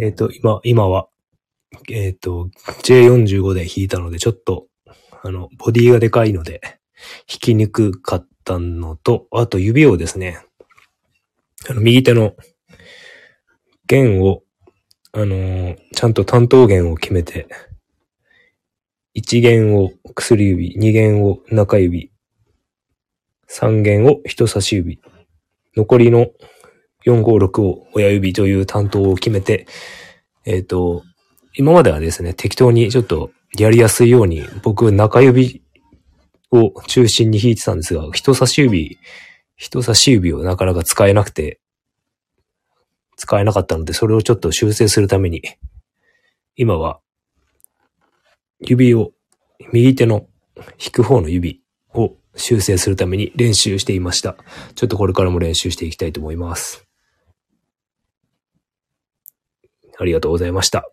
「えっ、と、今、今は、えっ、と、J45 で弾いたので、ちょっと、あの、ボディがでかいので、弾きにくかったのと、あと指をですね、あの、右手の弦を、あのーちゃんと担当弦を決めて、1弦を薬指、2弦を中指、3弦を人差し指、残りの4、5、6を親指という担当を決めて、えっ、と、今まではですね、適当にちょっとやりやすいように、僕中指を中心に弾いてたんですが、人差し指、人差し指をなかなか使えなくて、使えなかったので、それをちょっと修正するために、今は、指を、右手の弾く方の指を修正するために練習していました。ちょっとこれからも練習していきたいと思います。ありがとうございました。